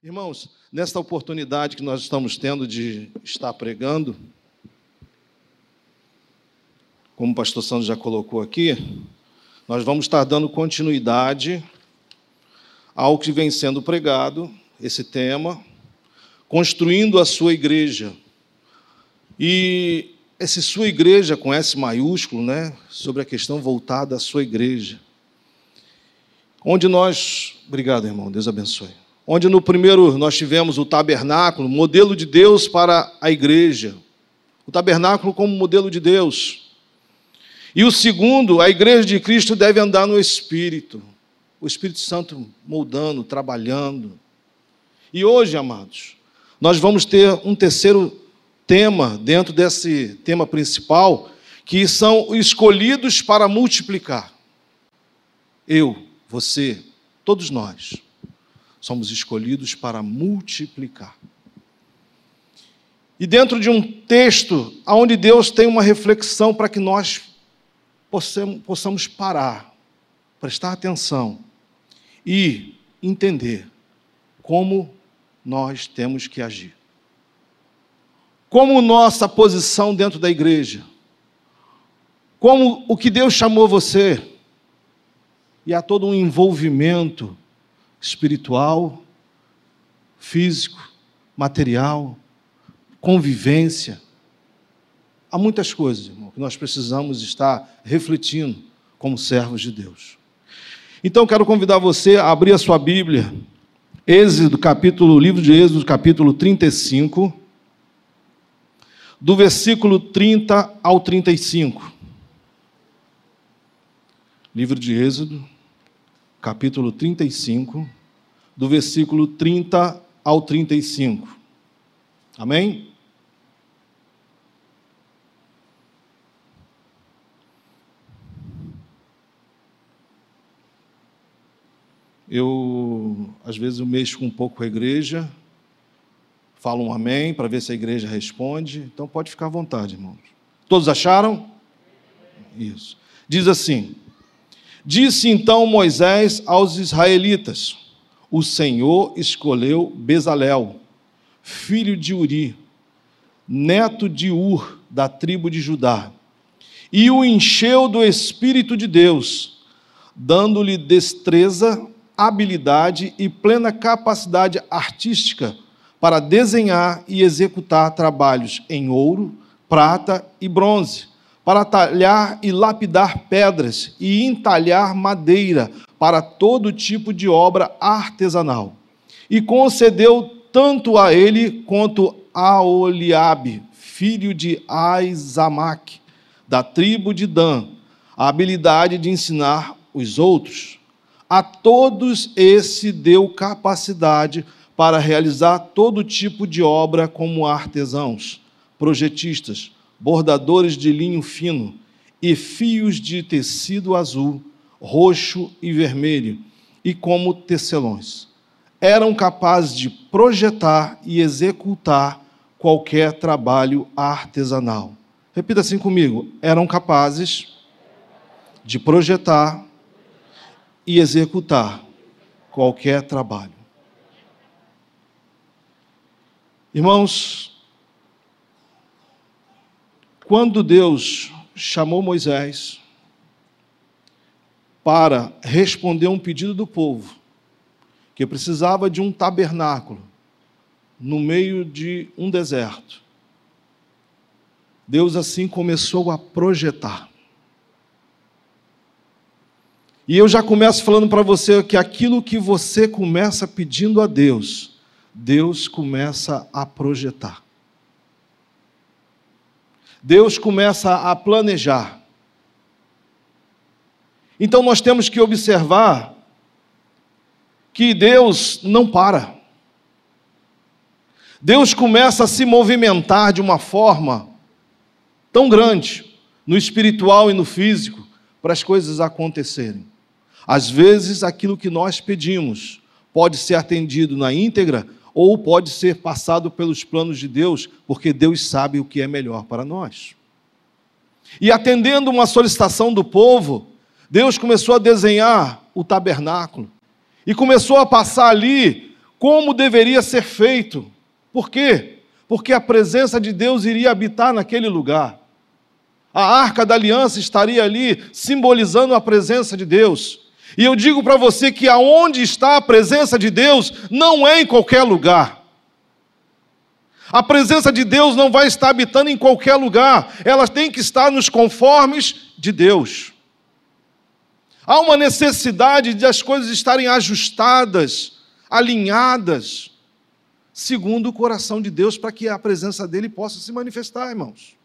Irmãos, nesta oportunidade que nós estamos tendo de estar pregando, como o pastor Santos já colocou aqui, nós vamos estar dando continuidade ao que vem sendo pregado, esse tema, construindo a sua igreja. E essa sua igreja com S maiúsculo, né, sobre a questão voltada à sua igreja. Onde nós, obrigado, irmão, Deus abençoe onde no primeiro nós tivemos o tabernáculo, modelo de Deus para a igreja. O tabernáculo como modelo de Deus. E o segundo, a igreja de Cristo deve andar no Espírito. O Espírito Santo moldando, trabalhando. E hoje, amados, nós vamos ter um terceiro tema dentro desse tema principal, que são escolhidos para multiplicar. Eu, você, todos nós somos escolhidos para multiplicar. E dentro de um texto onde Deus tem uma reflexão para que nós possamos, parar, prestar atenção e entender como nós temos que agir. Como nossa posição dentro da igreja. Como o que Deus chamou você. E há todo um envolvimento espiritual, físico, material, convivência. Há muitas coisas, irmão, que nós precisamos estar refletindo como servos de Deus. Então quero convidar você a abrir a sua Bíblia, Êxodo, capítulo, livro de Êxodo, capítulo 35, do versículo 30 ao 35. Livro de Êxodo, capítulo 35, do versículo 30 ao 35. Amém? Eu, às vezes, eu mexo um pouco com a igreja, falo um amém para ver se a igreja responde. Então, pode ficar à vontade, irmãos. Todos acharam? Isso. Diz assim: Disse então Moisés aos israelitas: O Senhor escolheu Bezalel, filho de Uri, neto de Ur, da tribo de Judá, e o encheu do Espírito de Deus, dando-lhe destreza, habilidade e plena capacidade artística para desenhar e executar trabalhos em ouro, prata e bronze para talhar e lapidar pedras e entalhar madeira para todo tipo de obra artesanal. E concedeu tanto a ele quanto a Oliabe, filho de Aizamac, da tribo de Dan, a habilidade de ensinar os outros. A todos esse deu capacidade para realizar todo tipo de obra como artesãos, projetistas, bordadores de linho fino e fios de tecido azul, roxo e vermelho, e como tecelões. Eram capazes de projetar e executar qualquer trabalho artesanal. Repita assim comigo: eram capazes de projetar e executar qualquer trabalho. Irmãos, quando Deus chamou Moisés para responder um pedido do povo, que precisava de um tabernáculo no meio de um deserto, Deus assim começou a projetar. E eu já começo falando para você que aquilo que você começa pedindo a Deus, Deus começa a projetar. Deus começa a planejar. Então nós temos que observar que Deus não para. Deus começa a se movimentar de uma forma tão grande, no espiritual e no físico, para as coisas acontecerem. Às vezes, aquilo que nós pedimos pode ser atendido na íntegra, ou pode ser passado pelos planos de Deus, porque Deus sabe o que é melhor para nós. E atendendo uma solicitação do povo, Deus começou a desenhar o tabernáculo e começou a passar ali como deveria ser feito. Por quê? Porque a presença de Deus iria habitar naquele lugar. A arca da aliança estaria ali, simbolizando a presença de Deus. E eu digo para você que aonde está a presença de Deus não é em qualquer lugar. A presença de Deus não vai estar habitando em qualquer lugar, ela tem que estar nos conformes de Deus. Há uma necessidade de as coisas estarem ajustadas, alinhadas, segundo o coração de Deus, para que a presença dele possa se manifestar, irmãos.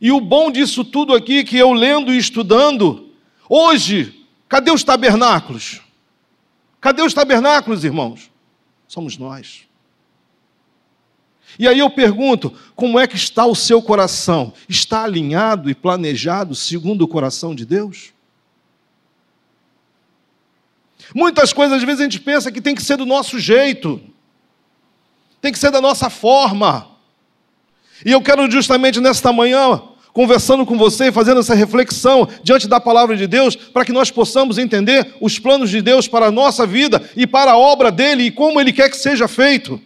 E o bom disso tudo aqui, que eu lendo e estudando, hoje, cadê os tabernáculos? Cadê os tabernáculos, irmãos? Somos nós. E aí eu pergunto: como é que está o seu coração? Está alinhado e planejado segundo o coração de Deus? Muitas coisas, às vezes, a gente pensa que tem que ser do nosso jeito, tem que ser da nossa forma. E eu quero justamente nesta manhã, conversando com você e fazendo essa reflexão diante da palavra de Deus, para que nós possamos entender os planos de Deus para a nossa vida e para a obra dele e como ele quer que seja feito.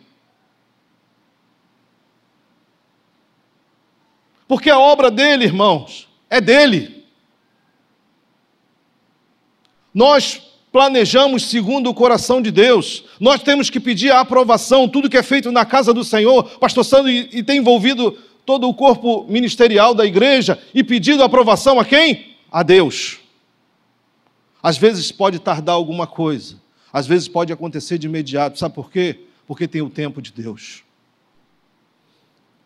Porque a obra dele, irmãos, é dele. Nós planejamos segundo o coração de Deus. Nós temos que pedir a aprovação, tudo que é feito na casa do Senhor. Pastor Sandro e, tem envolvido todo o corpo ministerial da igreja e pedido aprovação a quem? A Deus. Às vezes pode tardar alguma coisa, às vezes pode acontecer de imediato. Sabe por quê? Porque tem o tempo de Deus.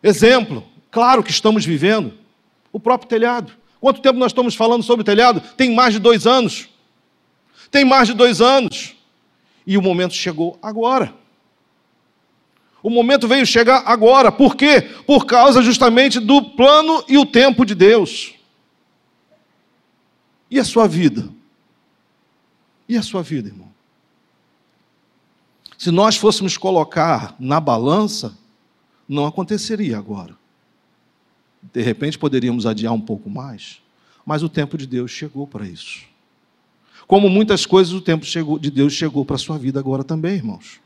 Exemplo, Claro que estamos vivendo. O próprio telhado. Quanto tempo nós estamos falando sobre o telhado? Tem mais de dois anos. Tem mais de dois anos. E o momento chegou agora. O momento veio chegar agora. Por quê? Por causa justamente do plano e o tempo de Deus. E a sua vida? E a sua vida, irmão? Se nós fôssemos colocar na balança, não aconteceria agora. De repente poderíamos adiar um pouco mais, mas o tempo de Deus chegou para isso. Como muitas coisas, o tempo de Deus chegou para a sua vida agora também, irmãos.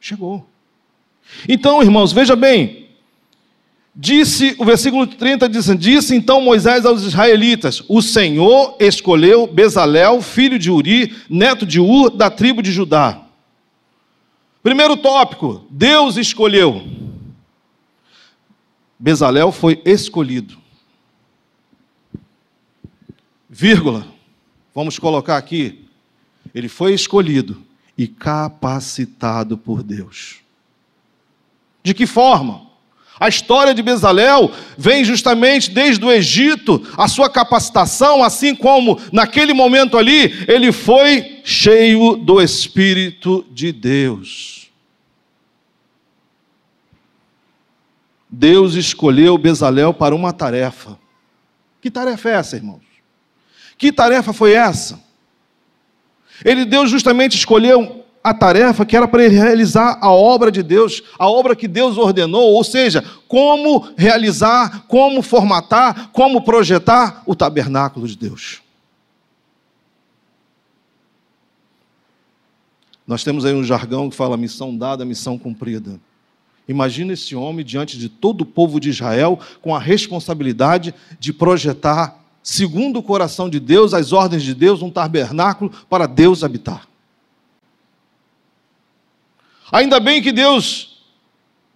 Chegou. Então, irmãos, veja bem. Disse, o versículo 30 diz: Disse então Moisés aos israelitas: O Senhor escolheu Bezalel, filho de Uri, neto de Ur, da tribo de Judá. Primeiro tópico: Deus escolheu. Bezalel foi escolhido. Vírgula. Vamos colocar aqui. Ele foi escolhido e capacitado por Deus. De que forma? A história de Bezalel vem justamente desde o Egito, a sua capacitação, assim como naquele momento ali, ele foi cheio do Espírito de Deus. Deus escolheu Bezalel para uma tarefa. Que tarefa é essa, irmãos? Que tarefa foi essa? Ele, Deus justamente escolheu a tarefa que era para ele realizar a obra de Deus, a obra que Deus ordenou, ou seja, como realizar, como formatar, como projetar o tabernáculo de Deus. Nós temos aí um jargão que fala missão dada, missão cumprida. Imagina esse homem diante de todo o povo de Israel com a responsabilidade de projetar, segundo o coração de Deus, as ordens de Deus, um tabernáculo para Deus habitar. Ainda bem que Deus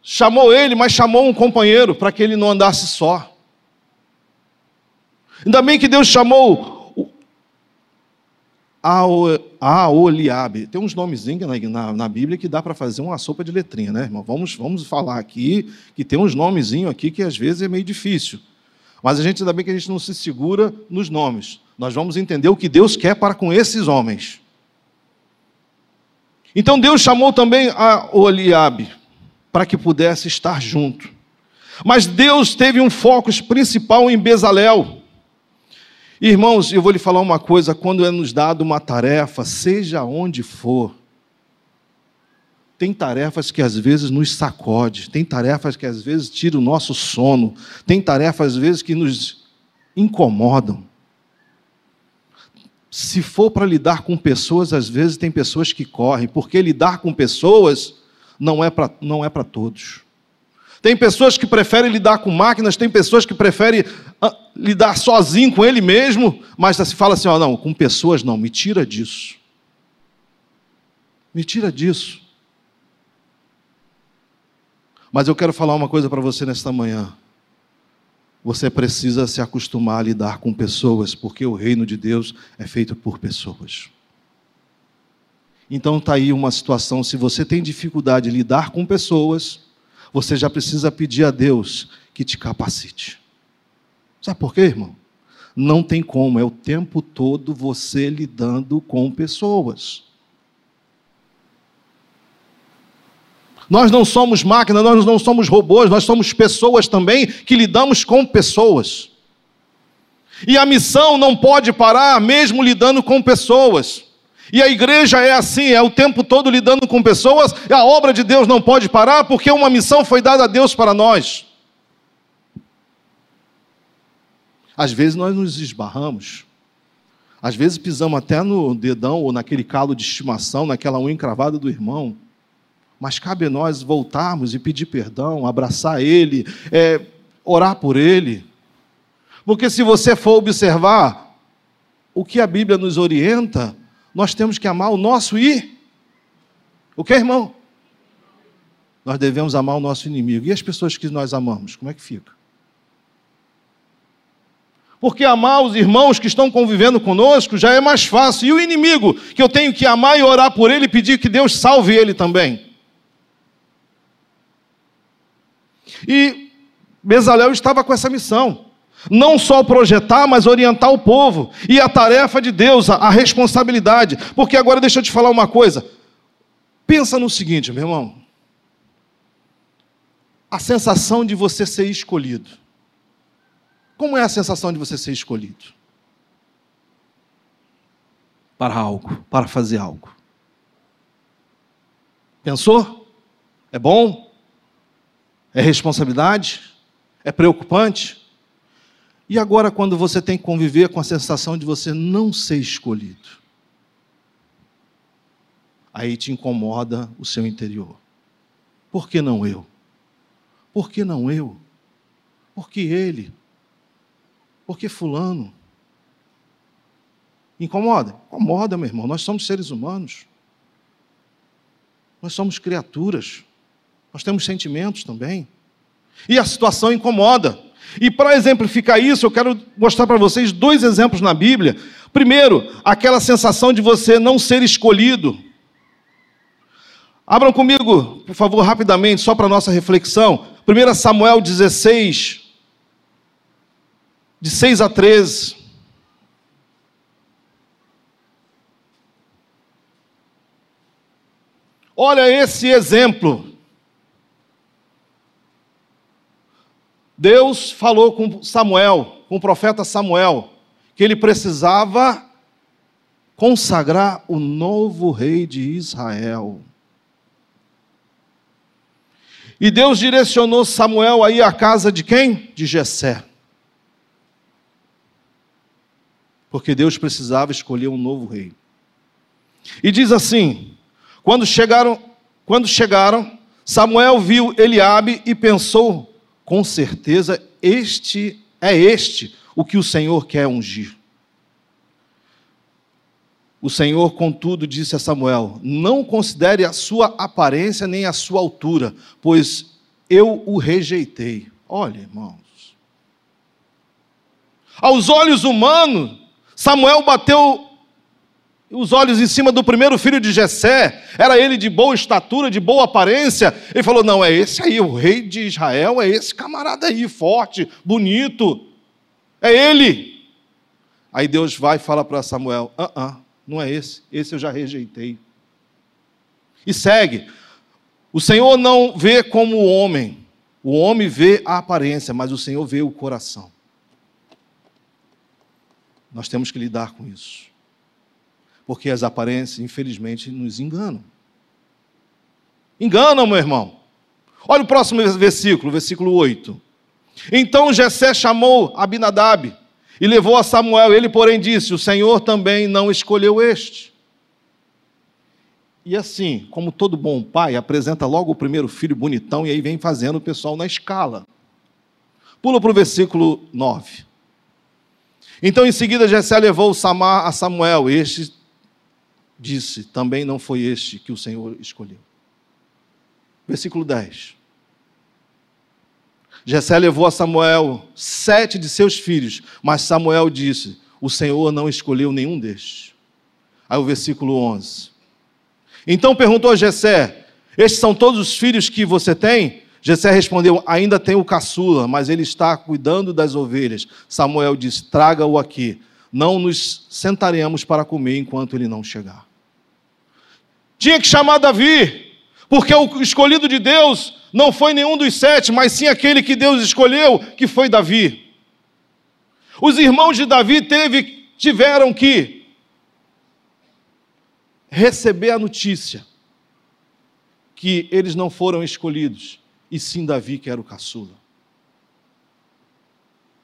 chamou ele, mas chamou um companheiro para que ele não andasse só. Ainda bem que Deus chamou Aoliabe. Tem uns nomezinhos na, na, na, Bíblia que dá para fazer uma sopa de letrinha, né, irmão? Vamos, vamos falar aqui que tem uns nomezinhos aqui que às vezes é meio difícil. Mas a gente ainda bem que a gente não se segura nos nomes. Nós vamos entender o que Deus quer para com esses homens. Então Deus chamou também a Oliabe para que pudesse estar junto. Mas Deus teve um foco principal em Bezalel. Irmãos, eu vou lhe falar uma coisa: quando é nos dado uma tarefa, seja onde for, tem tarefas que às vezes nos sacode, tem tarefas que às vezes tiram o nosso sono, tem tarefas às vezes que nos incomodam. Se for para lidar com pessoas, às vezes tem pessoas que correm, porque lidar com pessoas não é para não é para todos. Tem pessoas que preferem lidar com máquinas, tem pessoas que preferem ah, lidar sozinho com ele mesmo, mas se fala assim, ó, não, com pessoas não, me tira disso. Me tira disso. Mas eu quero falar uma coisa para você nesta manhã. Você precisa se acostumar a lidar com pessoas, porque o reino de Deus é feito por pessoas. Então está aí uma situação, se você tem dificuldade de lidar com pessoas, você já precisa pedir a Deus que te capacite. Sabe por quê, irmão? Não tem como, é o tempo todo você lidando com pessoas. Nós não somos máquinas, nós não somos robôs, nós somos pessoas também que lidamos com pessoas. E a missão não pode parar mesmo lidando com pessoas. E a igreja é assim, é o tempo todo lidando com pessoas, a obra de Deus não pode parar porque uma missão foi dada a Deus para nós. Às vezes nós nos esbarramos, às vezes pisamos até no dedão ou naquele calo de estimação, naquela unha encravada do irmão. Mas cabe a nós voltarmos e pedir perdão, abraçar ele, é, orar por ele. Porque se você for observar o que a Bíblia nos orienta, nós temos que amar o nosso e o que, irmão? Nós devemos amar o nosso inimigo. E as pessoas que nós amamos, como é que fica? Porque amar os irmãos que estão convivendo conosco já é mais fácil. E o inimigo, que eu tenho que amar e orar por ele e pedir que Deus salve ele também. E Bezalel estava com essa missão. Não só projetar, mas orientar o povo. E a tarefa de Deus, a, responsabilidade. Porque agora deixa eu te falar uma coisa. Pensa no seguinte, meu irmão. A sensação de você ser escolhido. Como é a sensação de você ser escolhido? Para algo, para fazer algo. Pensou? É bom? É responsabilidade? É preocupante? E agora, quando você tem que conviver com a sensação de você não ser escolhido? Aí te incomoda o seu interior. Por que não eu? Por que não eu? Por que ele? Por que Fulano? Incomoda? Incomoda, meu irmão. Nós somos seres humanos. Nós somos criaturas. Nós temos sentimentos também. E a situação incomoda. E para exemplificar isso, eu quero mostrar para vocês dois exemplos na Bíblia. Primeiro, aquela sensação de você não ser escolhido. Abram comigo, por favor, rapidamente, só para nossa reflexão. 1 Samuel 16, de 6 a 13. Olha esse exemplo. Deus falou com Samuel, com o profeta Samuel, que ele precisava consagrar o novo rei de Israel. E Deus direcionou Samuel aí à casa de quem? De Jessé. Porque Deus precisava escolher um novo rei. E diz assim: quando chegaram, quando chegaram, Samuel viu Eliabe e pensou com certeza este é este o que o Senhor quer ungir. O Senhor, contudo, disse a Samuel: Não considere a sua aparência nem a sua altura, pois eu o rejeitei. Olha, irmãos. Aos olhos humanos, Samuel bateu os olhos em cima do primeiro filho de Jessé, era ele de boa estatura, de boa aparência. Ele falou: "Não, é esse aí, o rei de Israel, é esse camarada aí, forte, bonito. É ele". Aí Deus vai e fala para Samuel: "Ah, uh, -uh, não é esse. Esse eu já rejeitei". E segue. O Senhor não vê como o homem. O homem vê a aparência, mas o Senhor vê o coração. Nós temos que lidar com isso porque as aparências, infelizmente, nos enganam. Enganam, meu irmão. Olha o próximo versículo, versículo 8. Então Jessé chamou Abinadab E levou a Samuel. Ele, porém, disse: O Senhor também não escolheu este. E assim, como todo bom pai, apresenta logo o primeiro filho bonitão e aí vem fazendo o pessoal na escala. Pula para o versículo 9. Então, em seguida, Jessé levou Samar a Samuel. Este disse: Também não foi este que o Senhor escolheu. Versículo 10. Jessé levou a Samuel sete de seus filhos, mas Samuel disse: O Senhor não escolheu nenhum destes. Aí o versículo 11. Então perguntou a Jessé: Estes são todos os filhos que você tem? Jessé respondeu: Ainda tenho o caçula, mas ele está cuidando das ovelhas. Samuel disse: Traga-o aqui. Não nos sentaremos para comer enquanto ele não chegar. Tinha que chamar Davi, porque o escolhido de Deus não foi nenhum dos sete, mas sim aquele que Deus escolheu, que foi Davi. Os irmãos de Davi teve, tiveram que receber a notícia que eles não foram escolhidos, e sim Davi, que era o caçula.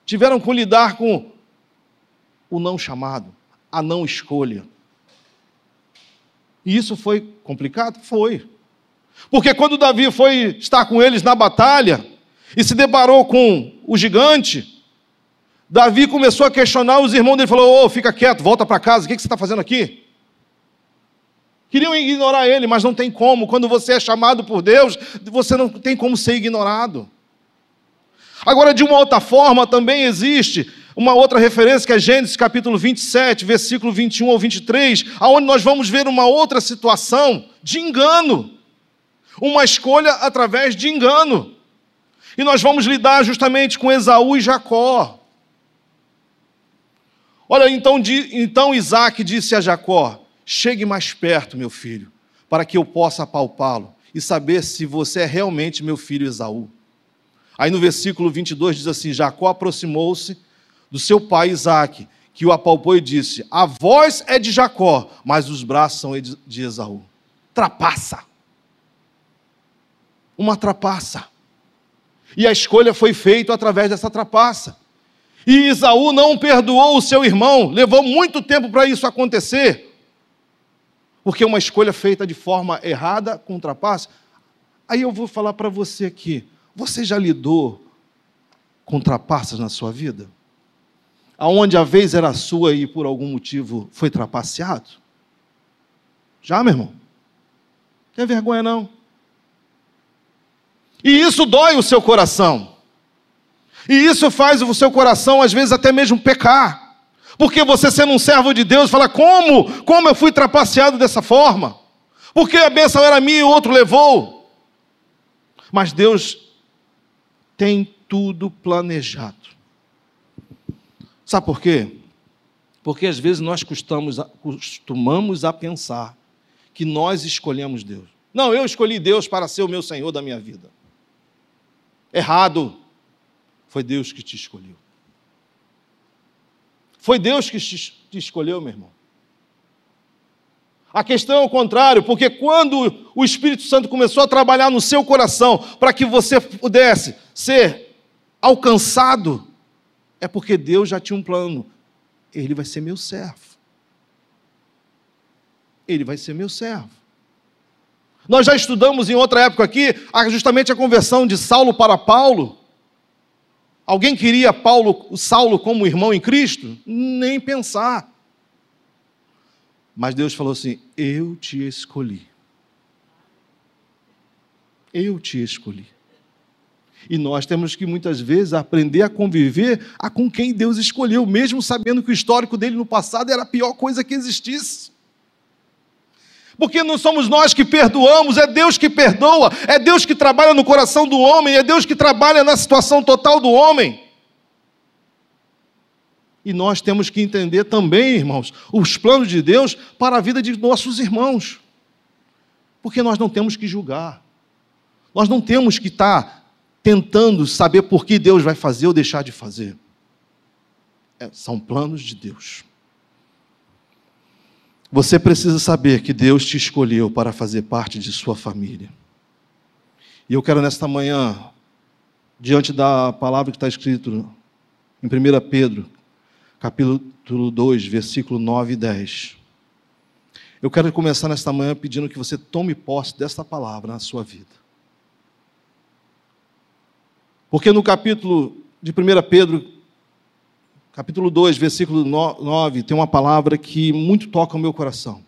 Tiveram que lidar com o não chamado, a não escolha. E isso foi complicado? Foi. Porque quando Davi foi estar com eles na batalha e se deparou com o gigante, Davi começou a questionar os irmãos dele, falou: Ô, oh, fica quieto, volta para casa, o que você está fazendo aqui? Queriam ignorar ele, mas não tem como. Quando você é chamado por Deus, você não tem como ser ignorado. Agora, de uma outra forma, também existe uma outra referência que é Gênesis capítulo 27, versículo 21 ao 23, aonde nós vamos ver uma outra situação de engano uma escolha através de engano. E nós vamos lidar justamente com Esaú e Jacó. Olha, então, então Isaac disse a Jacó: Chegue mais perto, meu filho, para que eu possa apalpá-lo e saber se você é realmente meu filho Esaú. Aí no versículo 22 diz assim: Jacó aproximou-se do seu pai Isaac, que o apalpou e disse: A voz é de Jacó, mas os braços são de Esaú. Trapaça uma trapaça. E a escolha foi feita através dessa trapaça. E Isaú não perdoou o seu irmão, levou muito tempo para isso acontecer. Porque uma escolha feita de forma errada, com trapaça. Aí eu vou falar para você aqui: você já lidou com trapaças na sua vida? Aonde a vez era sua e por algum motivo foi trapaceado? Já, meu irmão? Tem vergonha não? E isso dói o seu coração. E isso faz o seu coração, às vezes, até mesmo pecar. Porque você, sendo um servo de Deus, fala: como? Como eu fui trapaceado dessa forma? Porque a bênção era minha e o outro levou. Mas Deus tem tudo planejado. Sabe por quê? Porque às vezes nós costumamos, costumamos a pensar que nós escolhemos Deus. Não, eu escolhi Deus para ser o meu Senhor da minha vida errado. Foi Deus que te escolheu. Foi Deus que te escolheu, meu irmão. A questão é o contrário, porque quando o Espírito Santo começou a trabalhar no seu coração para que você pudesse ser alcançado, é porque Deus já tinha um plano. Ele vai ser meu servo. Ele vai ser meu servo. Nós já estudamos em outra época aqui justamente a conversão de Saulo para Paulo. Alguém queria Paulo, Saulo como irmão em Cristo? Nem pensar. Mas Deus falou assim: Eu te escolhi. Eu te escolhi. E nós temos que muitas vezes aprender a conviver a com quem Deus escolheu, mesmo sabendo que o histórico dele no passado era a pior coisa que existisse. Porque não somos nós que perdoamos, é Deus que perdoa, é Deus que trabalha no coração do homem, é Deus que trabalha na situação total do homem. E nós temos que entender também, irmãos, os planos de Deus para a vida de nossos irmãos. Porque nós não temos que julgar, nós não temos que estar tentando saber por que Deus vai fazer ou deixar de fazer. É, são planos de Deus. Você precisa saber que Deus te escolheu para fazer parte de sua família. E eu quero nesta manhã, diante da palavra que está escrito em 1 Pedro, capítulo 2, versículo 9 e 10. Eu quero começar nesta manhã pedindo que você tome posse desta palavra na sua vida. Porque no capítulo de 1 Pedro, capítulo 2, versículo 9, tem uma palavra que muito toca o meu coração.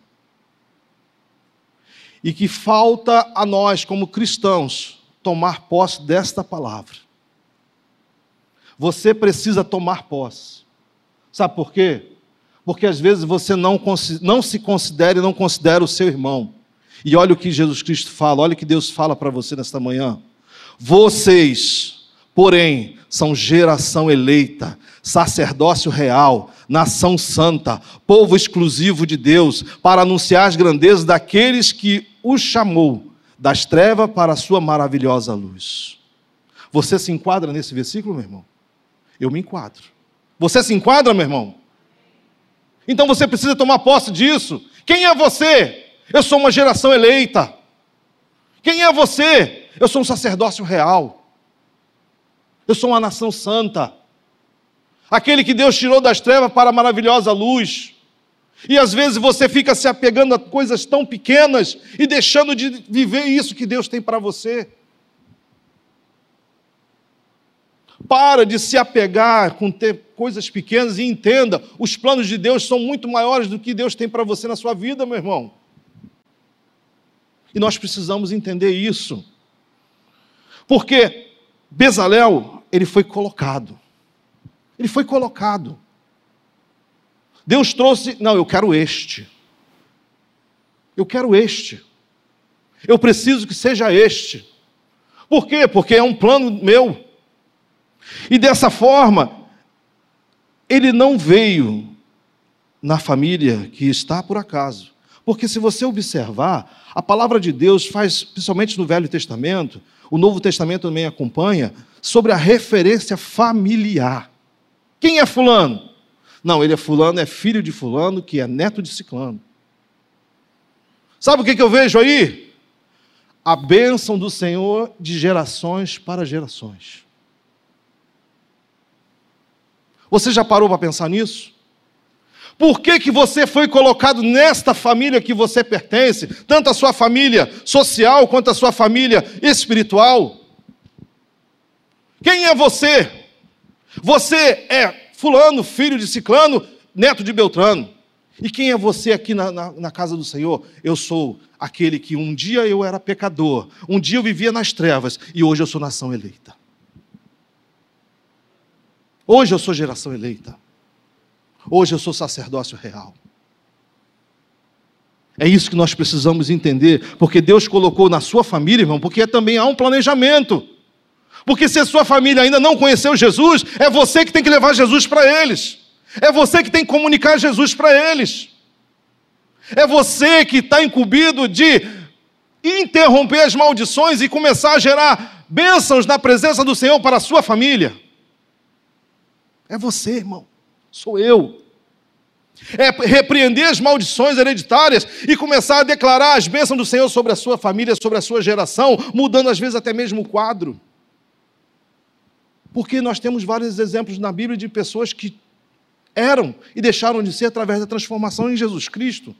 E que falta a nós, como cristãos, tomar posse desta palavra. Você precisa tomar posse. Sabe por quê? Porque às vezes você não, não se considera e não considera o seu irmão. E olha o que Jesus Cristo fala, olha o que Deus fala para você nesta manhã. Vocês, porém, são geração eleita, sacerdócio real, nação santa, povo exclusivo de Deus, para anunciar as grandezas daqueles que os chamou das trevas para a sua maravilhosa luz. Você se enquadra nesse versículo, meu irmão? Eu me enquadro. Você se enquadra, meu irmão? Então você precisa tomar posse disso. Quem é você? Eu sou uma geração eleita. Quem é você? Eu sou um sacerdócio real. Eu sou uma nação santa. Aquele que Deus tirou das trevas para a maravilhosa luz. E às vezes você fica se apegando a coisas tão pequenas e deixando de viver isso que Deus tem para você. Para de se apegar com coisas pequenas e entenda, os planos de Deus são muito maiores do que Deus tem para você na sua vida, meu irmão. E nós precisamos entender isso. Porque Bezalel, ele foi colocado. Ele foi colocado. Deus trouxe, não, eu quero este. Eu quero este. Eu preciso que seja este. Por quê? Porque é um plano meu. E dessa forma, ele não veio na família que está por acaso. Porque se você observar, a palavra de Deus faz, principalmente no Velho Testamento, o Novo Testamento também acompanha, sobre a referência familiar. Quem é fulano? Não, ele é fulano, é filho de fulano, que é neto de ciclano. Sabe o que, que eu vejo aí? A bênção do Senhor de gerações para gerações. Você já parou para pensar nisso? Por que, que você foi colocado nesta família que você pertence, tanto a sua família social quanto a sua família espiritual? Quem é você? Você é Fulano, filho de Ciclano, neto de Beltrano. E quem é você aqui na, na, na, casa do Senhor? Eu sou aquele que um dia eu era pecador, um dia eu vivia nas trevas e hoje eu sou nação eleita. Hoje eu sou geração eleita. Hoje eu sou sacerdócio real. É isso que nós precisamos entender, porque Deus colocou na sua família, irmão, porque também há um planejamento. Porque se a sua família ainda não conheceu Jesus, é você que tem que levar Jesus para eles. É você que tem que comunicar Jesus para eles. É você que está incumbido de interromper as maldições e começar a gerar bênçãos na presença do Senhor para a sua família. É você, irmão. Sou eu. É repreender as maldições hereditárias e começar a declarar as bênçãos do Senhor sobre a sua família, sobre a sua geração, mudando às vezes até mesmo o quadro. Porque nós temos vários exemplos na Bíblia de pessoas que eram e deixaram de ser através da transformação em Jesus Cristo.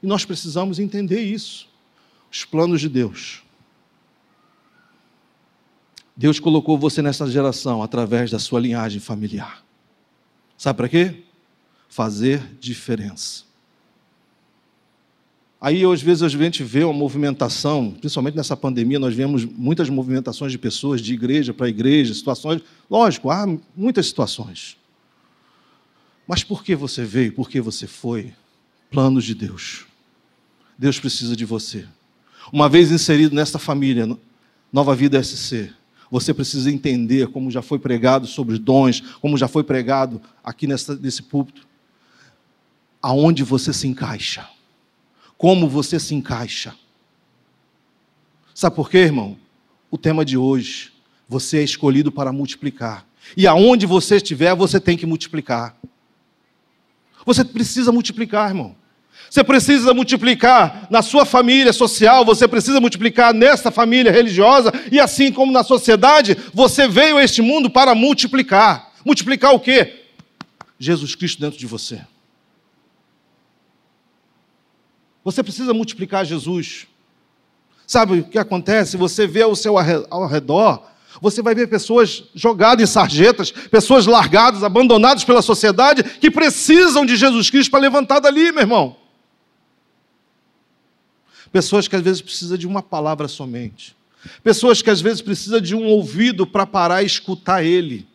E nós precisamos entender isso. Os planos de Deus Deus colocou você nessa geração através da sua linhagem familiar. Sabe para quê? Fazer diferença. Aí, às vezes, a gente vê uma movimentação, principalmente nessa pandemia, nós vemos muitas movimentações de pessoas de igreja para igreja, situações. Lógico, há muitas situações. Mas por que você veio? Por que você foi? Planos de Deus. Deus precisa de você. Uma vez inserido nesta família, Nova Vida SC, você precisa entender, como já foi pregado sobre os dons, como já foi pregado aqui nessa, nesse púlpito, aonde você se encaixa. Como você se encaixa. Sabe por quê, irmão? O tema de hoje, você é escolhido para multiplicar. E aonde você estiver, você tem que multiplicar. Você precisa multiplicar, irmão. Você precisa multiplicar na sua família social, você precisa multiplicar nesta família religiosa, e assim como na sociedade, você veio a este mundo para multiplicar. Multiplicar o quê? Jesus Cristo dentro de você. Você precisa multiplicar Jesus. Sabe o que acontece? Você vê ao seu ao redor, você vai ver pessoas jogadas em sarjetas, pessoas largadas, abandonadas pela sociedade, que precisam de Jesus Cristo para levantar dali, meu irmão. Pessoas que às vezes precisam de uma palavra somente. Pessoas que às vezes precisam de um ouvido para parar e escutar Ele.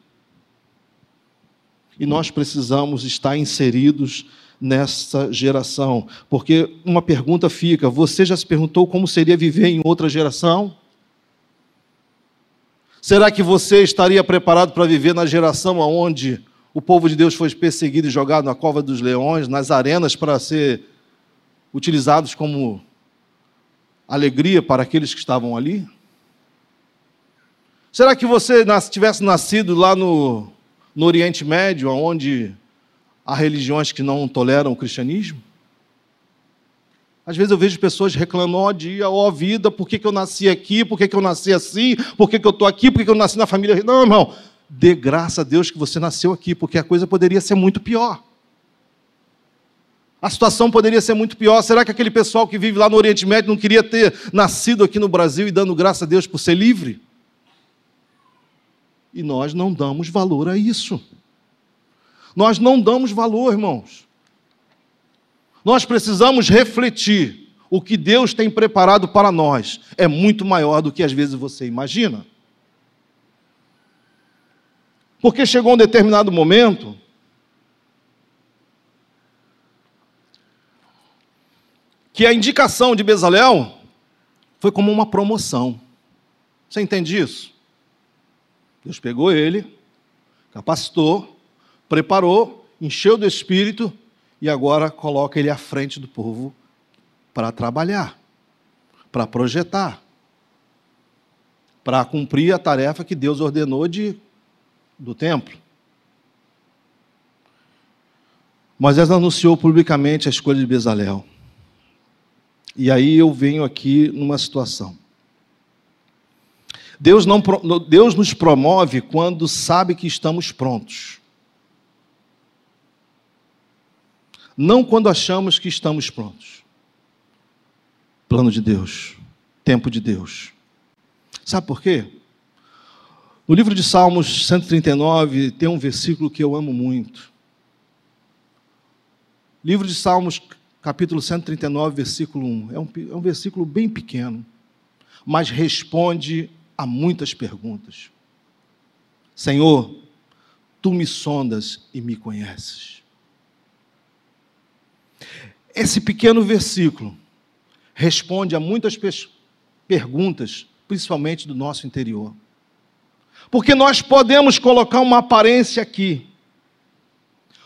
E nós precisamos estar inseridos nessa geração. Porque uma pergunta fica: você já se perguntou como seria viver em outra geração? Será que você estaria preparado para viver na geração onde o povo de Deus foi perseguido e jogado na cova dos leões, nas arenas para ser utilizados como alegria para aqueles que estavam ali? Será que você tivesse nascido lá no, no Oriente Médio, onde há religiões que não toleram o cristianismo? Às vezes eu vejo pessoas reclamando, ó oh, dia, ó oh, vida, por que, que eu nasci aqui, por que, que eu nasci assim, por que, que eu estou aqui, por que, que eu nasci na família. Não, irmão, dê graça a Deus que você nasceu aqui, porque a coisa poderia ser muito pior. A situação poderia ser muito pior. Será que aquele pessoal que vive lá no Oriente Médio não queria ter nascido aqui no Brasil e dando graça a Deus por ser livre? E nós não damos valor a isso. Nós não damos valor, irmãos. Nós precisamos refletir. O que Deus tem preparado para nós é muito maior do que às vezes você imagina. Porque chegou um determinado momento que a indicação de Bezalel foi como uma promoção. Você entende isso? Deus pegou ele, capacitou, preparou, encheu do espírito e agora coloca ele à frente do povo para trabalhar, para projetar, para cumprir a tarefa que Deus ordenou de, do templo. Moisés anunciou publicamente a escolha de Bezalel. E aí eu venho aqui numa situação. Deus, não, Deus nos promove quando sabe que estamos prontos. não quando achamos que estamos prontos. Plano de Deus, tempo de Deus. Sabe por quê? No livro de Salmos 139 tem um versículo que eu amo muito. Livro de Salmos, capítulo 139, versículo 1. É um, é um versículo bem pequeno, mas responde a muitas perguntas. Senhor, tu me sondas e me conheces. Esse pequeno versículo responde a muitas perguntas, principalmente do nosso interior. Porque nós podemos colocar uma aparência aqui,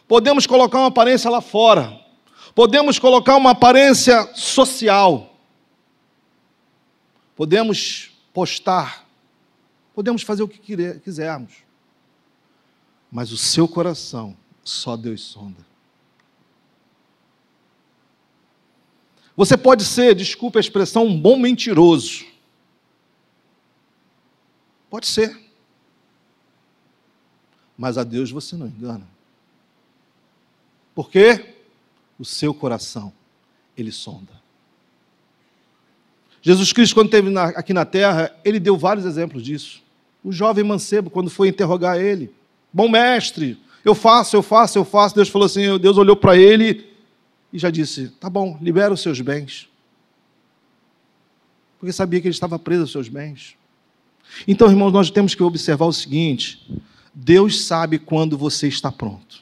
podemos colocar uma aparência lá fora, podemos colocar uma aparência social, podemos postar, podemos fazer o que quisermos, mas o seu coração só Deus sonda. Você pode ser, desculpe a expressão, um bom mentiroso. Pode ser. Mas a Deus você não engana. Por quê? O seu coração, ele sonda. Jesus Cristo, quando esteve aqui na terra, ele deu vários exemplos disso. O jovem mancebo, quando foi interrogar ele, bom mestre, eu faço, eu faço, eu faço. Deus falou assim: Deus olhou para ele e já disse: tá bom, libera os seus bens. Porque sabia que ele estava preso aos seus bens. Então, irmãos, nós temos que observar o seguinte: Deus sabe quando você está pronto.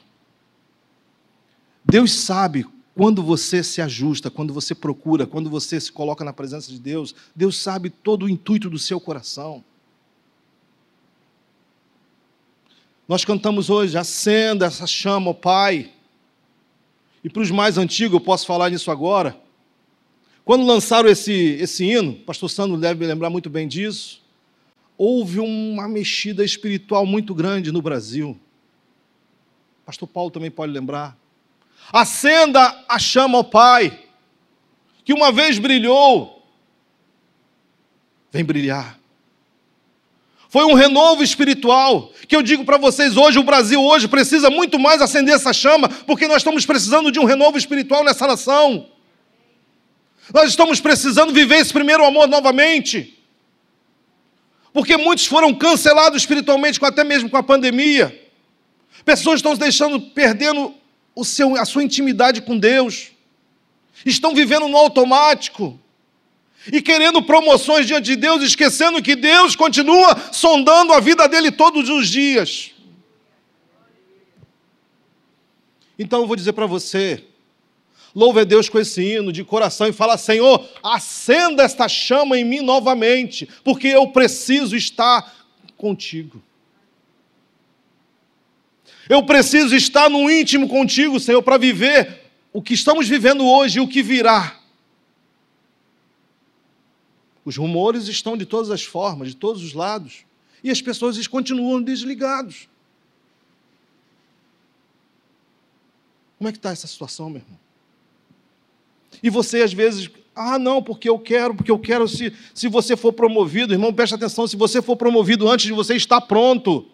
Deus sabe quando você se ajusta, quando você procura, quando você se coloca na presença de Deus. Deus sabe todo o intuito do seu coração. Nós cantamos hoje, acenda essa chama, ó Pai. E para os mais antigos, eu posso falar nisso agora. Quando lançaram esse, esse hino, pastor Sandro deve lembrar muito bem disso, houve uma mexida espiritual muito grande no Brasil. Pastor Paulo também pode lembrar. Acenda a chama ao Pai, que uma vez brilhou, vem brilhar. Foi um renovo espiritual. Que eu digo para vocês hoje, o Brasil hoje precisa muito mais acender essa chama, porque nós estamos precisando de um renovo espiritual nessa nação. Nós estamos precisando viver esse primeiro amor novamente. Porque muitos foram cancelados espiritualmente, até mesmo com a pandemia. Pessoas estão se deixando, perdendo o seu, a sua intimidade com Deus. Estão vivendo no automático e querendo promoções diante de Deus, esquecendo que Deus continua sondando a vida dele todos os dias. Então eu vou dizer para você, louve a Deus com esse hino de coração e fala: Senhor, acenda esta chama em mim novamente, porque eu preciso estar contigo. Eu preciso estar no íntimo contigo, Senhor, para viver o que estamos vivendo hoje e o que virá. Os rumores estão de todas as formas, de todos os lados. E as pessoas continuam desligados. Como é que está essa situação, meu irmão? E você, às vezes, ah, não, porque eu quero, porque eu quero, se, se você for promovido, irmão, preste atenção, se você for promovido antes de você estar pronto,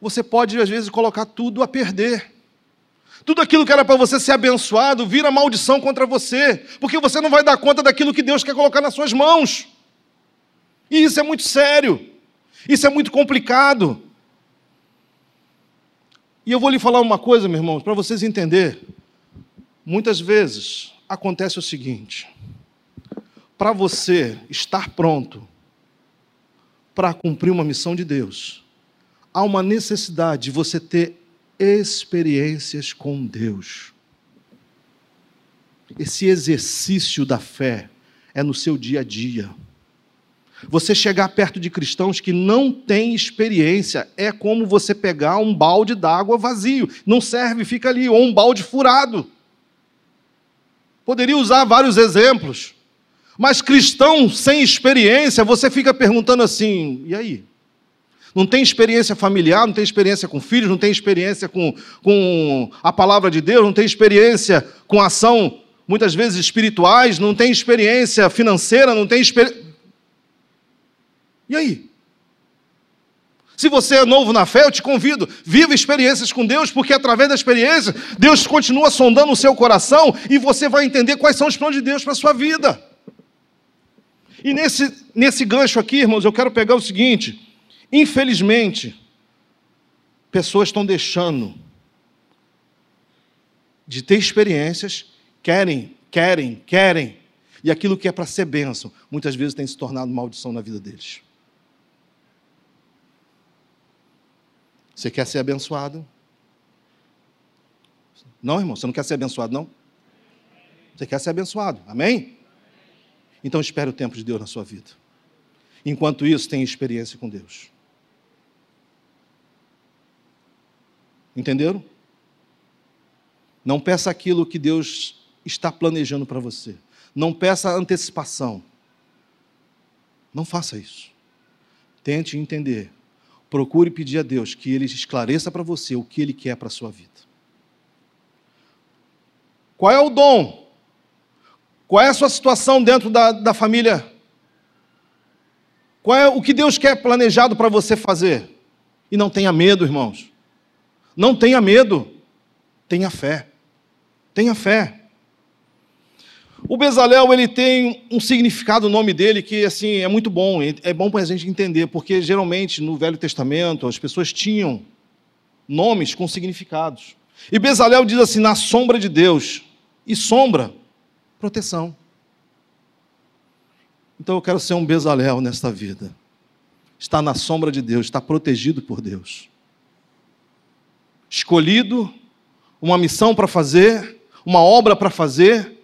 você pode, às vezes, colocar tudo a perder. Tudo aquilo que era para você ser abençoado vira maldição contra você, porque você não vai dar conta daquilo que Deus quer colocar nas suas mãos. E isso é muito sério, isso é muito complicado. E eu vou lhe falar uma coisa, meu irmão, para vocês entenderem. Muitas vezes acontece o seguinte: para você estar pronto para cumprir uma missão de Deus, há uma necessidade de você ter experiências com Deus. Esse exercício da fé é no seu dia a dia. Você chegar perto de cristãos que não têm experiência é como você pegar um balde d'água vazio, não serve, fica ali, ou um balde furado. Poderia usar vários exemplos, mas cristão sem experiência, você fica perguntando assim: e aí? Não tem experiência familiar, não tem experiência com filhos, não tem experiência com, com a palavra de Deus, não tem experiência com ação, muitas vezes espirituais, não tem experiência financeira, não tem experiência. E aí? Se você é novo na fé, eu te convido, viva experiências com Deus, porque através da experiência, Deus continua sondando o seu coração e você vai entender quais são os planos de Deus para a sua vida. E nesse, nesse gancho aqui, irmãos, eu quero pegar o seguinte: Infelizmente, pessoas estão deixando de ter experiências, querem, querem, querem, e aquilo que é para ser bênção, muitas vezes tem se tornado maldição na vida deles. Você quer ser abençoado? Não, irmão, você não quer ser abençoado, não? Você quer ser abençoado, amém? Então espere o tempo de Deus na sua vida. Enquanto isso, tenha experiência com Deus. Entenderam? Não peça aquilo que Deus está planejando para você. Não peça antecipação. Não faça isso. Tente entender. Procure pedir a Deus que Ele esclareça para você o que Ele quer para a sua vida. Qual é o dom? Qual é a sua situação dentro da, da família? Qual é o que Deus quer planejado para você fazer? E não tenha medo, irmãos. Não tenha medo, tenha fé. Tenha fé. O Bezalel, ele tem um significado, o nome dele, que assim é muito bom, é bom para a gente entender, porque geralmente no Velho Testamento as pessoas tinham nomes com significados. E Bezalel diz assim: na sombra de Deus. E sombra, proteção. Então eu quero ser um Bezalel nesta vida. Está na sombra de Deus, está protegido por Deus escolhido, uma missão para fazer, uma obra para fazer,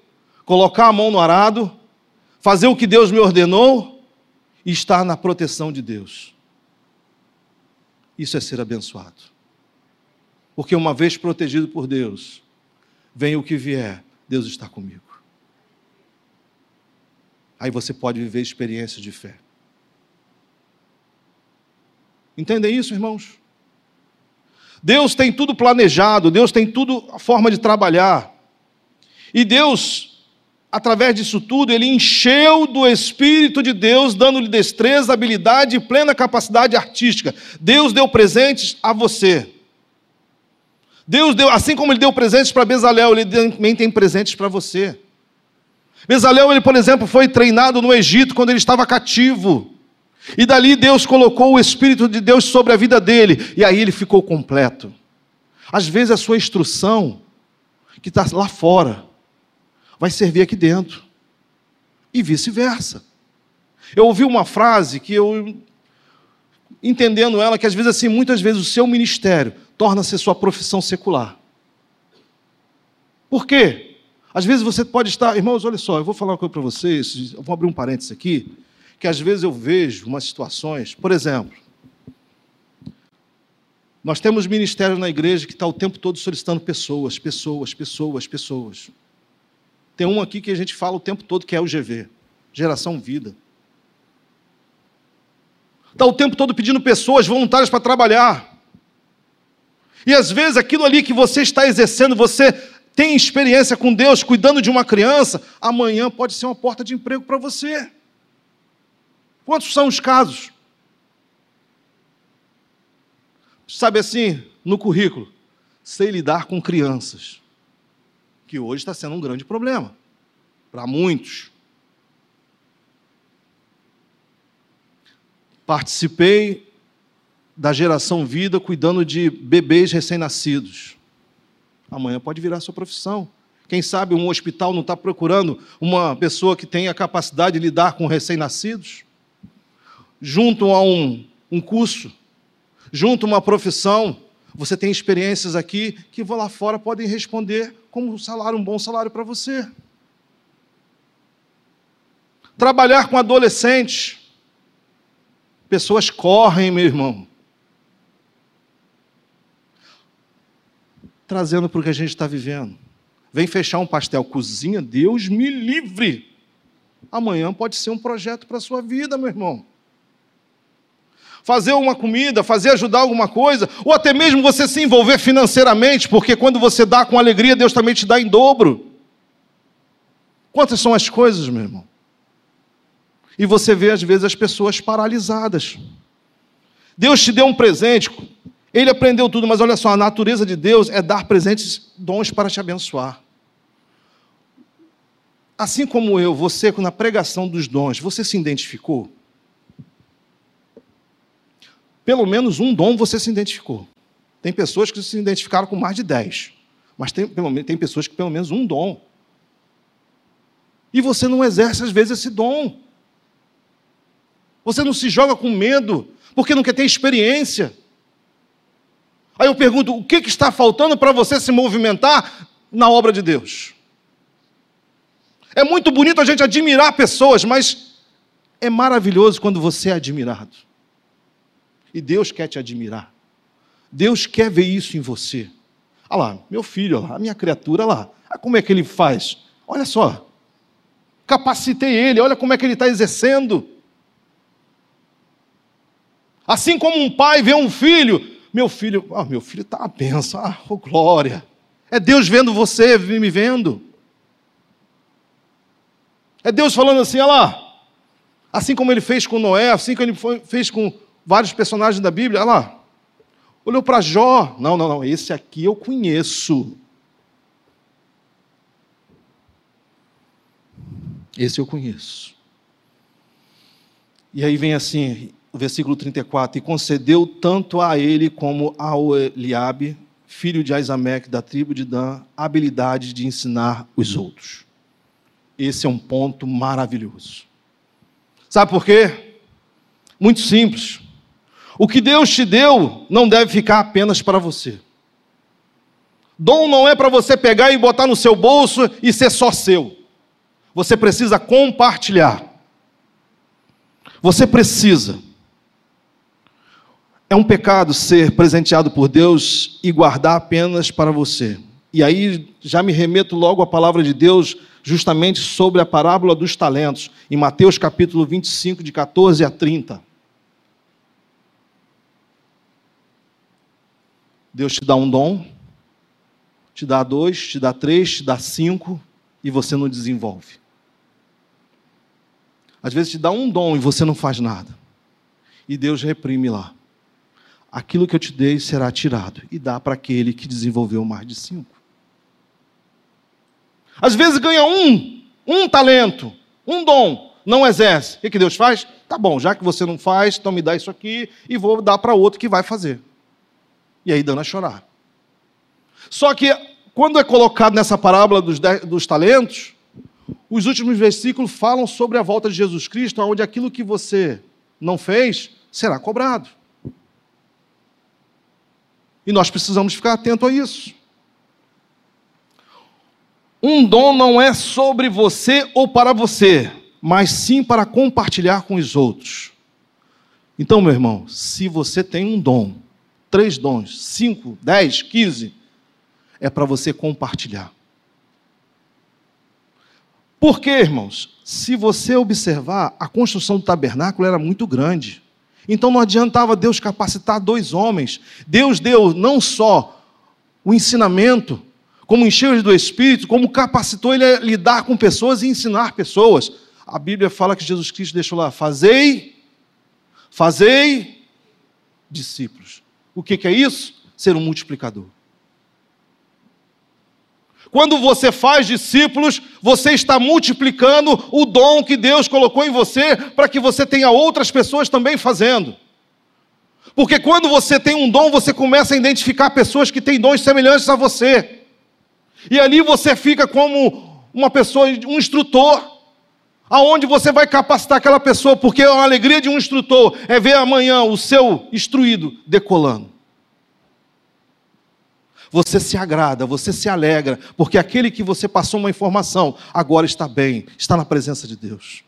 colocar a mão no arado, fazer o que Deus me ordenou e estar na proteção de Deus. Isso é ser abençoado. Porque uma vez protegido por Deus, vem o que vier, Deus está comigo. Aí você pode viver experiências de fé. Entendem isso, irmãos? Deus tem tudo planejado, Deus tem tudo a forma de trabalhar. E Deus, através disso tudo, ele encheu do Espírito de Deus, dando-lhe destreza, habilidade e plena capacidade artística. Deus deu presentes a você. Deus deu, assim como ele deu presentes para Bezalel, ele também tem presentes para você. Bezalel, ele, por exemplo, foi treinado no Egito quando ele estava cativo. E dali Deus colocou o Espírito de Deus sobre a vida dele. E aí ele ficou completo. Às vezes a sua instrução, que está lá fora, vai servir aqui dentro. E vice-versa. Eu ouvi uma frase que eu, entendendo ela, que às vezes assim, muitas vezes o seu ministério torna-se sua profissão secular. Por quê? Às vezes você pode estar, irmãos, olha só, eu vou falar uma coisa para vocês, vou abrir um parênteses aqui, que às vezes eu vejo umas situações, por exemplo, nós temos ministério na igreja que está o tempo todo solicitando pessoas, pessoas, pessoas, pessoas. Tem um aqui que a gente fala o tempo todo que é o GV, Geração Vida. Está o tempo todo pedindo pessoas voluntárias para trabalhar. E às vezes aquilo ali que você está exercendo, você tem experiência com Deus, cuidando de uma criança, amanhã pode ser uma porta de emprego para você. Quantos são os casos? Sabe assim, no currículo, sei lidar com crianças, que hoje está sendo um grande problema para muitos. Participei da geração vida cuidando de bebês recém-nascidos. Amanhã pode virar sua profissão. Quem sabe um hospital não está procurando uma pessoa que tenha capacidade de lidar com recém-nascidos? Junto a um, um curso, junto a uma profissão, você tem experiências aqui que lá fora podem responder como um salário, um bom salário para você. Trabalhar com adolescentes. Pessoas correm, meu irmão. trazendo para o que a gente está vivendo. Vem fechar um pastel, cozinha, Deus me livre. Amanhã pode ser um projeto para a sua vida, meu irmão. Fazer uma comida, fazer ajudar alguma coisa, ou até mesmo você se envolver financeiramente, porque quando você dá com alegria, Deus também te dá em dobro. Quantas são as coisas, meu irmão? E você vê, às vezes, as pessoas paralisadas. Deus te deu um presente, ele aprendeu tudo, mas olha só, a natureza de Deus é dar presentes, dons para te abençoar. Assim como eu, você, na pregação dos dons, você se identificou? Pelo menos um dom você se identificou. Tem pessoas que se identificaram com mais de dez, mas tem, pelo, tem pessoas que pelo menos um dom. E você não exerce, às vezes, esse dom. Você não se joga com medo, porque não quer ter experiência. Aí eu pergunto: o que, que está faltando para você se movimentar na obra de Deus? É muito bonito a gente admirar pessoas, mas é maravilhoso quando você é admirado. E Deus quer te admirar. Deus quer ver isso em você. Olha lá, meu filho, olha lá, a minha criatura, olha lá. Olha como é que ele faz. Olha só. Capacitei ele, olha como é que ele está exercendo. Assim como um pai vê um filho meu filho, oh, meu filho está a benção, ah, oh, glória. É Deus vendo você, me vendo. É Deus falando assim, olha lá. Assim como ele fez com Noé, assim como ele foi, fez com vários personagens da Bíblia, olha lá. Olhou para Jó. Não, não, não, esse aqui eu conheço. Esse eu conheço. E aí vem assim: o versículo 34, e concedeu tanto a ele como a Eliabe, filho de Aizamek, da tribo de Dan, habilidade de ensinar os outros. Esse é um ponto maravilhoso. Sabe por quê? Muito simples. O que Deus te deu não deve ficar apenas para você. Dom não é para você pegar e botar no seu bolso e ser só seu. Você precisa compartilhar. Você precisa é um pecado ser presenteado por Deus e guardar apenas para você. E aí já me remeto logo à palavra de Deus, justamente sobre a parábola dos talentos, em Mateus capítulo 25, de 14 a 30. Deus te dá um dom, te dá dois, te dá três, te dá cinco, e você não desenvolve. Às vezes te dá um dom e você não faz nada. E Deus reprime lá. Aquilo que eu te dei será tirado e dá para aquele que desenvolveu mais de cinco. Às vezes ganha um, um talento, um dom, não exerce. O que, Deus faz? Tá bom, já que você não faz, então me dá isso aqui e vou dar para outro que vai fazer. E aí dando a chorar. Só que quando é colocado nessa parábola dos, dos talentos, os últimos versículos falam sobre a volta de Jesus Cristo, onde aquilo que você não fez será cobrado. E nós precisamos ficar atento a isso. Um dom não é sobre você ou para você, mas sim para compartilhar com os outros. Então, meu irmão, se você tem um dom, três dons, cinco, dez, quinze, é para você compartilhar. Por quê, irmãos? Se você observar, a construção do tabernáculo era muito grande. Então não adiantava Deus capacitar dois homens. Deus deu não só o ensinamento, como encheu ele do Espírito, como capacitou ele a lidar com pessoas e ensinar pessoas. A Bíblia fala que Jesus Cristo deixou lá: fazei, fazei discípulos. O que é isso? Ser um multiplicador. Quando você faz discípulos, você está multiplicando o dom que Deus colocou em você para que você tenha outras pessoas também fazendo. Porque quando você tem um dom, você começa a identificar pessoas que têm dons semelhantes a você. E ali você fica como uma pessoa, um instrutor, aonde você vai capacitar aquela pessoa, porque a alegria de um instrutor é ver amanhã o seu instruído decolando você se agrada, você se alegra, porque aquele que você passou uma informação agora está bem, está na presença de Deus.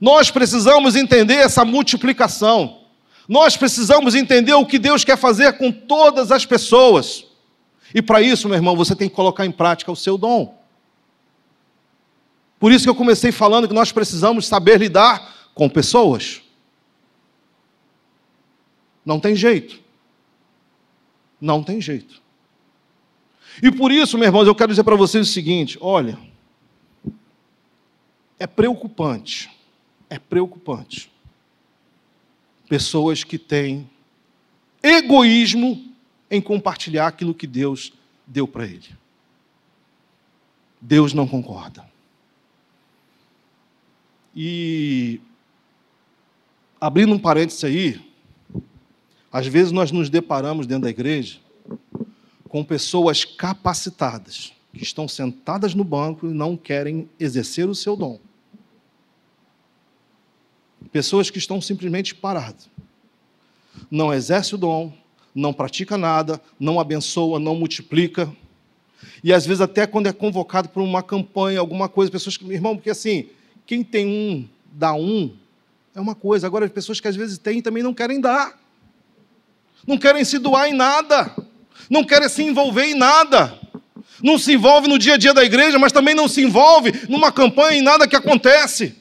Nós precisamos entender essa multiplicação. Nós precisamos entender o que Deus quer fazer com todas as pessoas. E para isso, meu irmão, você tem que colocar em prática o seu dom. Por isso que eu comecei falando que nós precisamos saber lidar com pessoas. Não tem jeito. Não tem jeito. E por isso, meus irmãos, eu quero dizer para vocês o seguinte: olha, é preocupante, é preocupante. Pessoas que têm egoísmo em compartilhar aquilo que Deus deu para ele. Deus não concorda. E abrindo um parênteses aí, às vezes nós nos deparamos dentro da igreja com pessoas capacitadas, que estão sentadas no banco e não querem exercer o seu dom. Pessoas que estão simplesmente paradas. Não exerce o dom, não pratica nada, não abençoa, não multiplica. E às vezes até quando é convocado por uma campanha, alguma coisa, pessoas que, irmão, porque assim, quem tem um, dá um, é uma coisa. Agora, as pessoas que às vezes têm também não querem dar não querem se doar em nada, não querem se envolver em nada. Não se envolve no dia a dia da igreja, mas também não se envolve numa campanha em nada que acontece.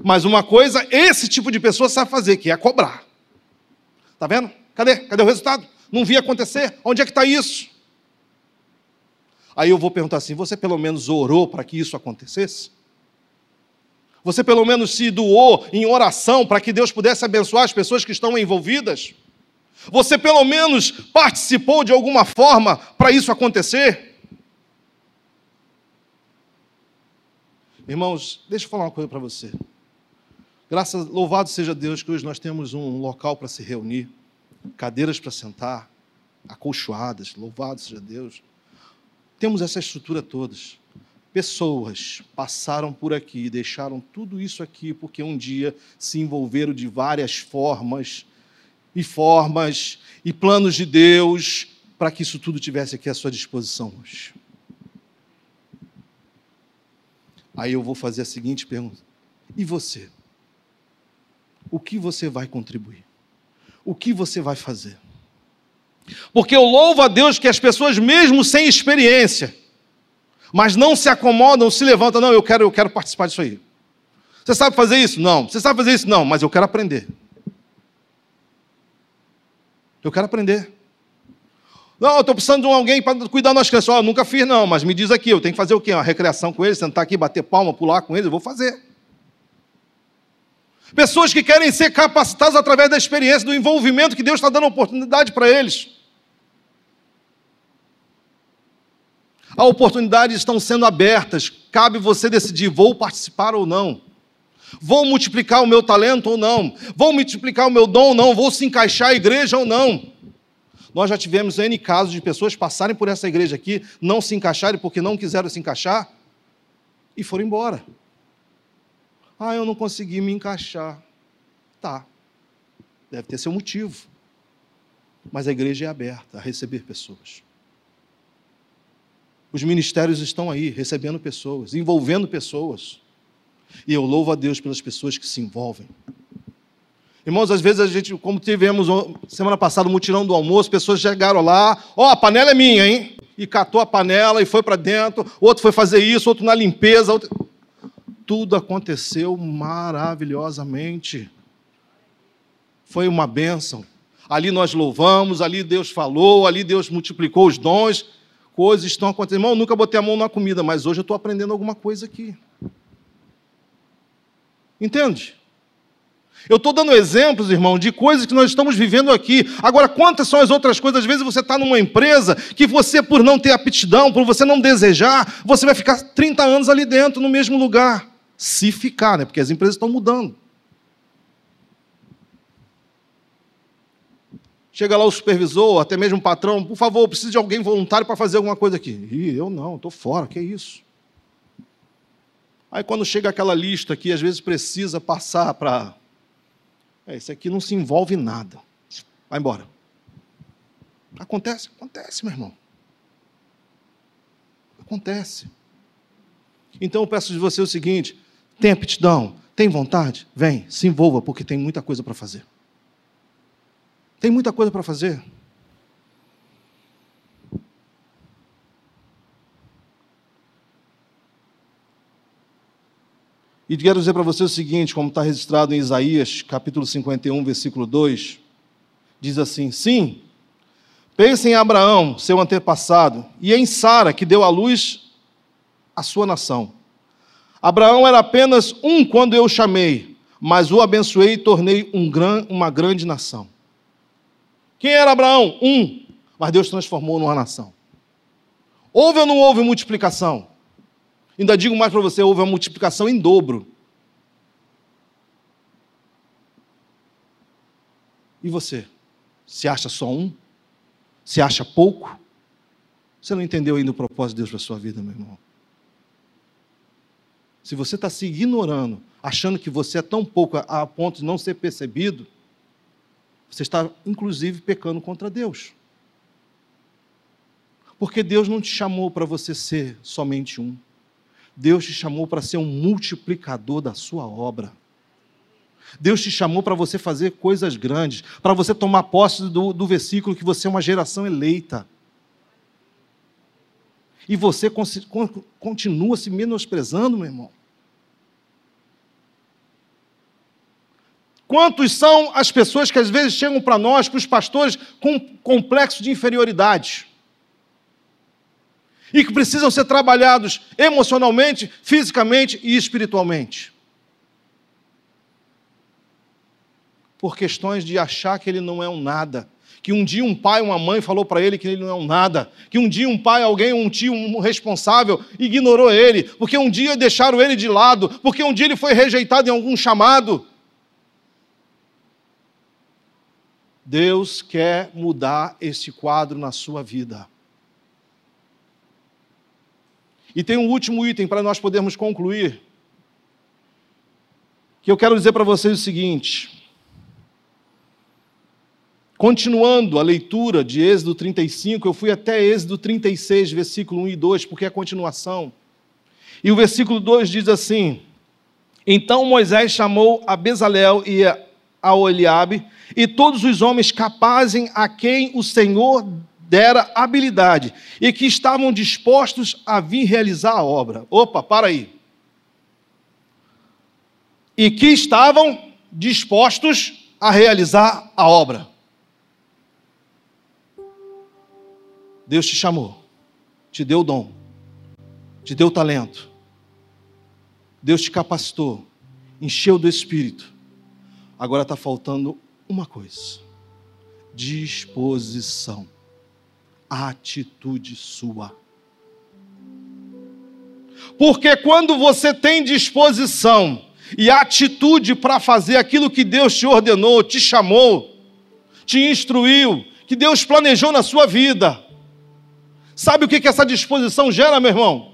Mas uma coisa, esse tipo de pessoa sabe fazer, que é cobrar. Tá vendo? Cadê? Cadê o resultado? Não vi acontecer. Onde é que está isso? Aí eu vou perguntar assim: você pelo menos orou para que isso acontecesse? Você pelo menos se doou em oração para que Deus pudesse abençoar as pessoas que estão envolvidas? Você pelo menos participou de alguma forma para isso acontecer? Irmãos, deixa eu falar uma coisa para você. Graças, louvado seja Deus que hoje nós temos um local para se reunir, cadeiras para sentar, acolchoadas, louvado seja Deus. Temos essa estrutura todas. Pessoas passaram por aqui, deixaram tudo isso aqui porque um dia se envolveram de várias formas e formas e planos de Deus para que isso tudo tivesse aqui à sua disposição hoje. Aí eu vou fazer a seguinte pergunta: e você? O que você vai contribuir? O que você vai fazer? Porque eu louvo a Deus que as pessoas, mesmo sem experiência, mas não se acomodam, se levantam, não, eu quero, eu quero participar disso aí. Você sabe fazer isso? Não. Você sabe fazer isso? Não, mas eu quero aprender. Eu quero aprender. Não, eu estou precisando de alguém para cuidar das crianças. Oh, nunca fiz, não, mas me diz aqui, eu tenho que fazer o quê? Uma recreação com eles, sentar aqui, bater palma, pular com eles, eu vou fazer. Pessoas que querem ser capacitadas através da experiência, do envolvimento que Deus está dando oportunidade para eles. Oportunidades estão sendo abertas, cabe você decidir: vou participar ou não. Vou multiplicar o meu talento ou não? Vou multiplicar o meu dom ou não? Vou se encaixar a igreja ou não? Nós já tivemos N casos de pessoas passarem por essa igreja aqui, não se encaixarem porque não quiseram se encaixar e foram embora. Ah, eu não consegui me encaixar. Tá. Deve ter seu motivo. Mas a igreja é aberta a receber pessoas. Os ministérios estão aí, recebendo pessoas, envolvendo pessoas. E eu louvo a Deus pelas pessoas que se envolvem. Irmãos, às vezes a gente, como tivemos semana passada o mutirão do almoço, pessoas chegaram lá, ó, oh, a panela é minha, hein? E catou a panela e foi para dentro, outro foi fazer isso, outro na limpeza. Outro... Tudo aconteceu maravilhosamente. Foi uma bênção. Ali nós louvamos, ali Deus falou, ali Deus multiplicou os dons, coisas estão acontecendo. Irmão, eu nunca botei a mão na comida, mas hoje eu estou aprendendo alguma coisa aqui. Entende? Eu estou dando exemplos, irmão, de coisas que nós estamos vivendo aqui. Agora, quantas são as outras coisas? Às vezes você está numa empresa que você, por não ter aptidão, por você não desejar, você vai ficar 30 anos ali dentro, no mesmo lugar. Se ficar, né? Porque as empresas estão mudando. Chega lá o supervisor, até mesmo o patrão, por favor, preciso de alguém voluntário para fazer alguma coisa aqui. Ih, eu não, estou fora, que isso? Aí quando chega aquela lista que às vezes precisa passar para é, esse aqui não se envolve em nada. Vai embora. Acontece? Acontece, meu irmão. Acontece. Então eu peço de você o seguinte: tem aptidão, tem vontade? Vem, se envolva, porque tem muita coisa para fazer. Tem muita coisa para fazer. E quero dizer para você o seguinte, como está registrado em Isaías, capítulo 51, versículo 2, diz assim: Sim, pense em Abraão, seu antepassado, e em Sara, que deu à luz a sua nação. Abraão era apenas um quando eu o chamei, mas o abençoei e tornei um gran, uma grande nação. Quem era Abraão? Um, mas Deus transformou numa nação. Houve ou não houve multiplicação? Ainda digo mais para você: houve uma multiplicação em dobro. E você? Se acha só um? Se acha pouco? Você não entendeu ainda o propósito de Deus para a sua vida, meu irmão. Se você está se ignorando, achando que você é tão pouco a ponto de não ser percebido, você está, inclusive, pecando contra Deus. Porque Deus não te chamou para você ser somente um. Deus te chamou para ser um multiplicador da sua obra. Deus te chamou para você fazer coisas grandes, para você tomar posse do, do versículo que você é uma geração eleita. E você continua se menosprezando, meu irmão. Quantos são as pessoas que às vezes chegam para nós, para os pastores, com complexo de inferioridade? e que precisam ser trabalhados emocionalmente, fisicamente e espiritualmente. Por questões de achar que ele não é um nada. Que um dia um pai, uma mãe falou para ele que ele não é um nada. Que um dia um pai, alguém, um tio, um responsável ignorou ele. Porque um dia deixaram ele de lado. Porque um dia ele foi rejeitado em algum chamado. Deus quer mudar esse quadro na sua vida. E tem um último item para nós podermos concluir. Que eu quero dizer para vocês o seguinte. Continuando a leitura de Êxodo 35, eu fui até Êxodo 36, versículo 1 e 2, porque é a continuação. E o versículo 2 diz assim: Então Moisés chamou a Bezalel e a Oliabe e todos os homens capazes a quem o Senhor dera habilidade e que estavam dispostos a vir realizar a obra. Opa, para aí. E que estavam dispostos a realizar a obra. Deus te chamou, te deu dom, te deu talento, Deus te capacitou, encheu do Espírito. Agora está faltando uma coisa: disposição, atitude sua. Porque quando você tem disposição e atitude para fazer aquilo que Deus te ordenou, te chamou, te instruiu, que Deus planejou na sua vida, sabe o que, que essa disposição gera, meu irmão?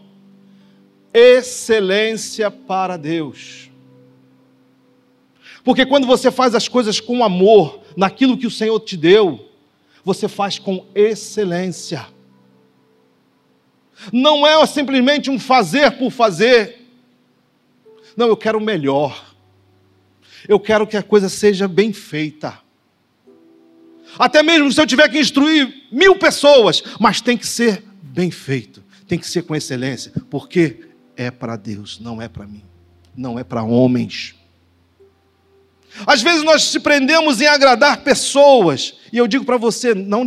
Excelência para Deus. Porque quando você faz as coisas com amor, naquilo que o Senhor te deu, você faz com excelência não é simplesmente um fazer por fazer. Não, eu quero o melhor. Eu quero que a coisa seja bem feita. Até mesmo se eu tiver que instruir mil pessoas, mas tem que ser bem feito, tem que ser com excelência, porque é para Deus, não é para mim, não é para homens. Às vezes nós se prendemos em agradar pessoas, e eu digo para você: não,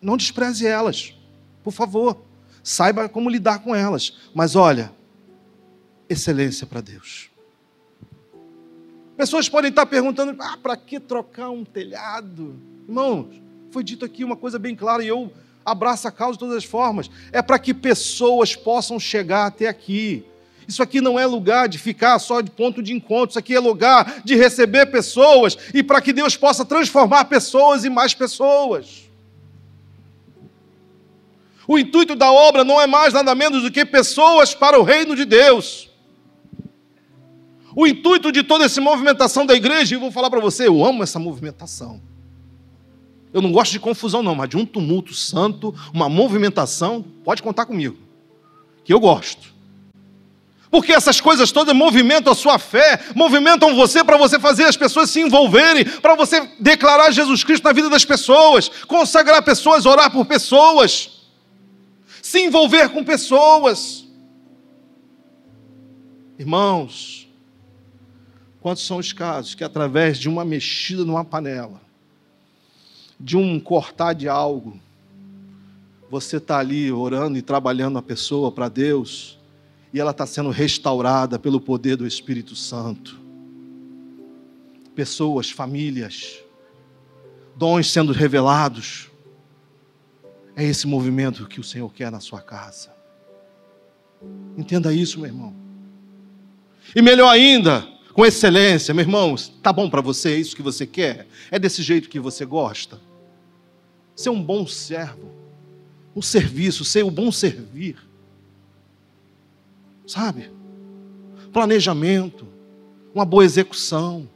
não despreze elas, por favor saiba como lidar com elas. Mas olha, excelência para Deus. Pessoas podem estar perguntando: ah, para que trocar um telhado? Irmãos, foi dito aqui uma coisa bem clara e eu abraço a causa de todas as formas. É para que pessoas possam chegar até aqui. Isso aqui não é lugar de ficar só de ponto de encontro, isso aqui é lugar de receber pessoas e para que Deus possa transformar pessoas em mais pessoas. O intuito da obra não é mais nada menos do que pessoas para o reino de Deus. O intuito de toda essa movimentação da igreja, e vou falar para você, eu amo essa movimentação. Eu não gosto de confusão, não, mas de um tumulto santo, uma movimentação, pode contar comigo, que eu gosto. Porque essas coisas todas movimentam a sua fé, movimentam você para você fazer as pessoas se envolverem, para você declarar Jesus Cristo na vida das pessoas, consagrar pessoas, orar por pessoas se envolver com pessoas. Irmãos, quantos são os casos que através de uma mexida numa panela, de um cortar de algo, você está ali orando e trabalhando a pessoa para Deus, e ela está sendo restaurada pelo poder do Espírito Santo. Pessoas, famílias, dons sendo revelados, é esse movimento que o Senhor quer na sua casa. Entenda isso, meu irmão. E melhor ainda, com excelência, meu irmão, tá bom para você, é isso que você quer? É desse jeito que você gosta? Ser um bom servo, um serviço, ser o um bom servir. Sabe? Planejamento, uma boa execução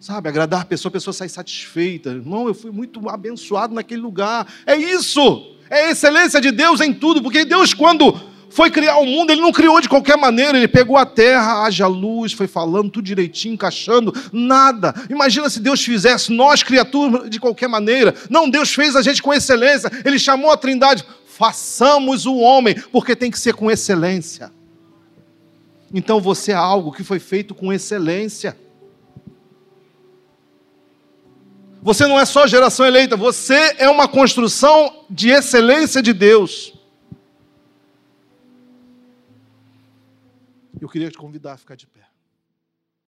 Sabe, agradar a pessoa, a pessoa sai satisfeita. Irmão, eu fui muito abençoado naquele lugar. É isso. É a excelência de Deus em tudo, porque Deus, quando foi criar o mundo, ele não criou de qualquer maneira, ele pegou a terra, haja luz, foi falando tudo direitinho, encaixando, nada. Imagina se Deus fizesse nós, criaturas, de qualquer maneira. Não, Deus fez a gente com excelência, ele chamou a trindade, façamos o homem, porque tem que ser com excelência. Então você é algo que foi feito com excelência. Você não é só geração eleita, você é uma construção de excelência de Deus. Eu queria te convidar a ficar de pé.